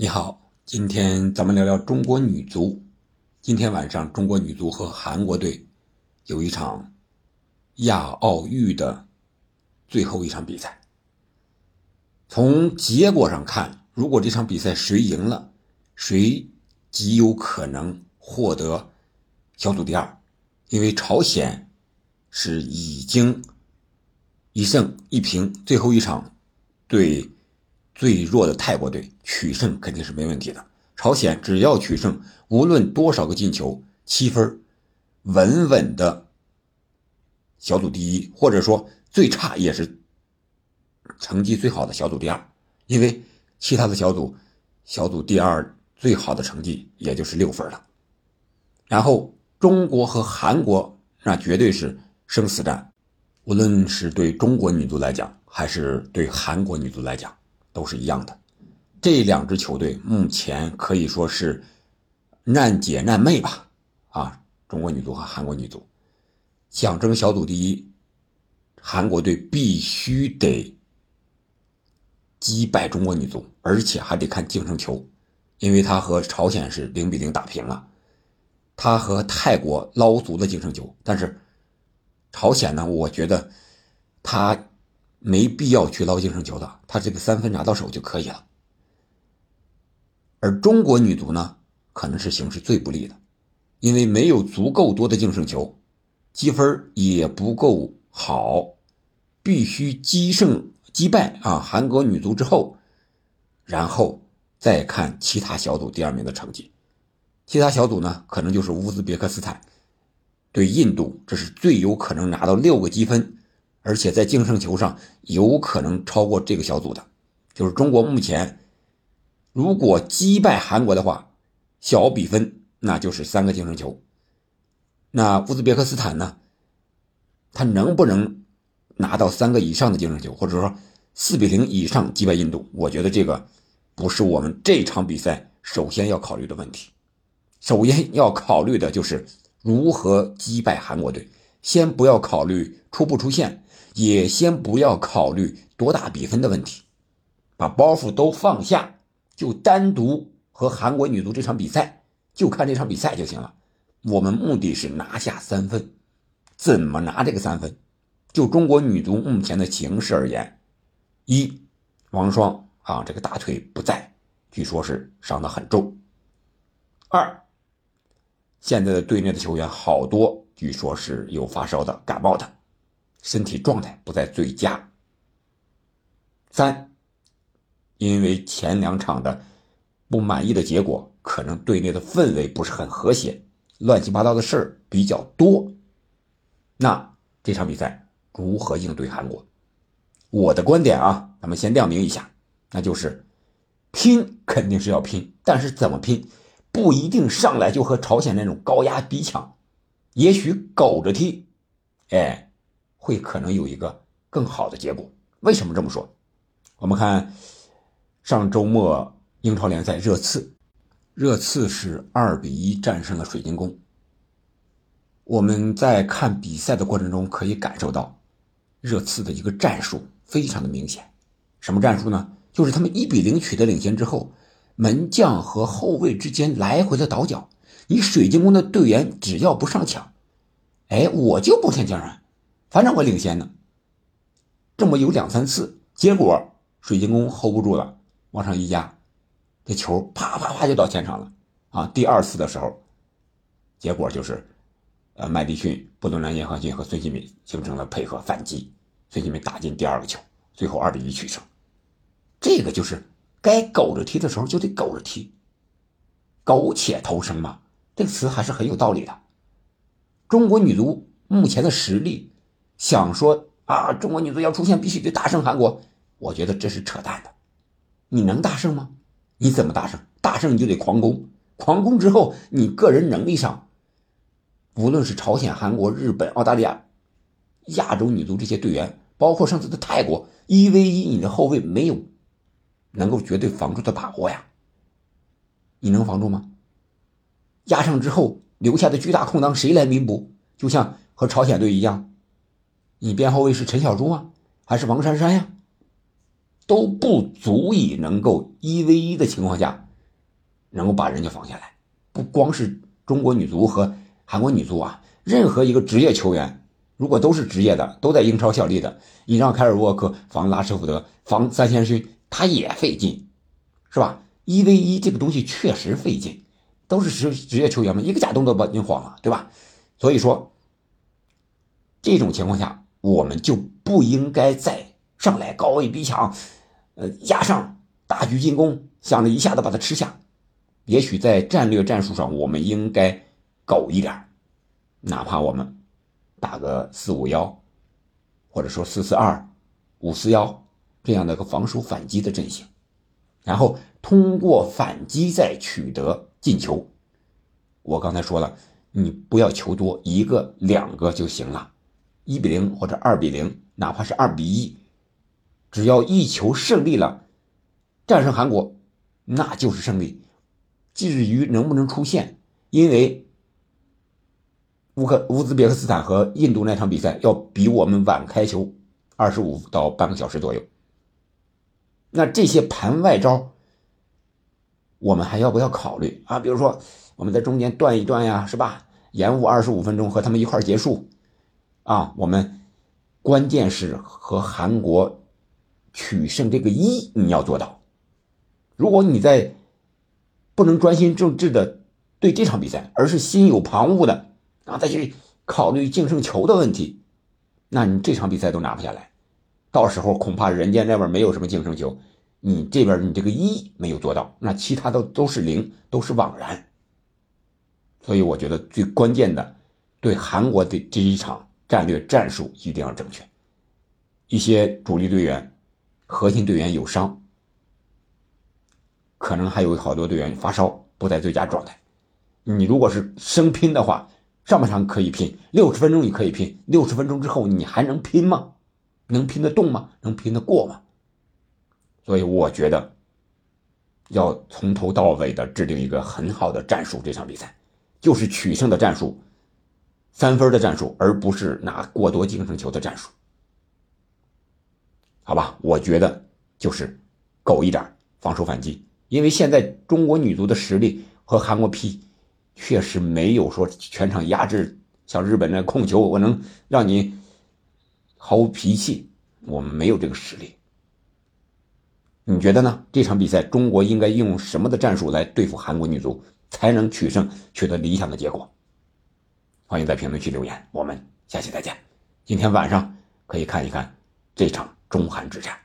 你好，今天咱们聊聊中国女足。今天晚上，中国女足和韩国队有一场亚奥运的最后一场比赛。从结果上看，如果这场比赛谁赢了，谁极有可能获得小组第二，因为朝鲜是已经一胜一平，最后一场对。最弱的泰国队取胜肯定是没问题的。朝鲜只要取胜，无论多少个进球，七分，稳稳的小组第一，或者说最差也是成绩最好的小组第二。因为其他的小组，小组第二最好的成绩也就是六分了。然后中国和韩国那绝对是生死战，无论是对中国女足来讲，还是对韩国女足来讲。都是一样的，这两支球队目前可以说是难解难妹吧？啊，中国女足和韩国女足想争小组第一，韩国队必须得击败中国女足，而且还得看净胜球，因为他和朝鲜是零比零打平了，他和泰国捞足了净胜球，但是朝鲜呢，我觉得他。没必要去捞净胜球的，他这个三分拿到手就可以了。而中国女足呢，可能是形势最不利的，因为没有足够多的净胜球，积分也不够好，必须击胜击败啊韩国女足之后，然后再看其他小组第二名的成绩。其他小组呢，可能就是乌兹别克斯坦对印度，这是最有可能拿到六个积分。而且在净胜球上有可能超过这个小组的，就是中国目前如果击败韩国的话，小比分那就是三个净胜球。那乌兹别克斯坦呢？他能不能拿到三个以上的净胜球，或者说四比零以上击败印度？我觉得这个不是我们这场比赛首先要考虑的问题。首先要考虑的就是如何击败韩国队。先不要考虑出不出线。也先不要考虑多大比分的问题，把包袱都放下，就单独和韩国女足这场比赛，就看这场比赛就行了。我们目的是拿下三分，怎么拿这个三分？就中国女足目前的形势而言，一王霜啊，这个大腿不在，据说是伤得很重；二现在的队内的球员好多，据说是有发烧的、感冒的。身体状态不在最佳。三，因为前两场的不满意的结果，可能队内的氛围不是很和谐，乱七八糟的事儿比较多。那这场比赛如何应对韩国？我的观点啊，咱们先亮明一下，那就是拼肯定是要拼，但是怎么拼，不一定上来就和朝鲜那种高压逼抢，也许苟着踢，哎。会可能有一个更好的结果。为什么这么说？我们看上周末英超联赛热刺，热刺是二比一战胜了水晶宫。我们在看比赛的过程中可以感受到，热刺的一个战术非常的明显。什么战术呢？就是他们一比零取得领先之后，门将和后卫之间来回的倒脚。你水晶宫的队员只要不上抢，哎，我就不听将人。反正我领先呢，这么有两三次，结果水晶宫 hold 不住了，往上一压，这球啪啪啪就到前场了啊！第二次的时候，结果就是，呃，麦迪逊、布伦南·叶赫逊和孙兴民形成了配合反击，孙兴民打进第二个球，最后二比一取胜。这个就是该苟着踢的时候就得苟着踢，苟且偷生嘛，这个词还是很有道理的。中国女足目前的实力。想说啊，中国女足要出线必须得大胜韩国，我觉得这是扯淡的。你能大胜吗？你怎么大胜？大胜你就得狂攻，狂攻之后，你个人能力上，无论是朝鲜、韩国、日本、澳大利亚、亚洲女足这些队员，包括上次的泰国一 v 一，你的后卫没有能够绝对防住的把握呀。你能防住吗？压上之后留下的巨大空档，谁来弥补？就像和朝鲜队一样。你边后卫是陈小珠啊？还是王珊珊呀？都不足以能够一 v 一的情况下能够把人家防下来。不光是中国女足和韩国女足啊，任何一个职业球员，如果都是职业的，都在英超效力的，你让凯尔沃克防拉什福德、防三先勋，他也费劲，是吧？一 v 一这个东西确实费劲，都是职职业球员们，一个假动作把你晃了，对吧？所以说，这种情况下，我们就不应该再上来高位逼抢，呃，压上大举进攻，想着一下子把它吃下。也许在战略战术上，我们应该苟一点，哪怕我们打个四五幺，或者说四四二、五四幺这样的个防守反击的阵型，然后通过反击再取得进球。我刚才说了。你不要求多，一个两个就行了，一比零或者二比零，哪怕是二比一，只要一球胜利了，战胜韩国，那就是胜利。至于能不能出线，因为乌克乌兹别克斯坦和印度那场比赛要比我们晚开球二十五到半个小时左右，那这些盘外招，我们还要不要考虑啊？比如说。我们在中间断一断呀，是吧？延误二十五分钟和他们一块结束，啊，我们关键是和韩国取胜这个一你要做到。如果你在不能专心致志的对这场比赛，而是心有旁骛的啊，再去考虑净胜球的问题，那你这场比赛都拿不下来。到时候恐怕人家那边没有什么净胜球，你这边你这个一没有做到，那其他的都是零，都是枉然。所以我觉得最关键的，对韩国的这一场战略战术一定要正确。一些主力队员、核心队员有伤，可能还有好多队员发烧，不在最佳状态。你如果是生拼的话，上半场可以拼，六十分钟你可以拼，六十分钟之后你还能拼吗？能拼得动吗？能拼得过吗？所以我觉得要从头到尾的制定一个很好的战术，这场比赛。就是取胜的战术，三分的战术，而不是拿过多净胜球的战术。好吧，我觉得就是苟一点防守反击，因为现在中国女足的实力和韩国 P 确实没有说全场压制，像日本那控球，我能让你毫无脾气，我们没有这个实力。你觉得呢？这场比赛中国应该用什么的战术来对付韩国女足？才能取胜，取得理想的结果。欢迎在评论区留言，我们下期再见。今天晚上可以看一看这场中韩之战。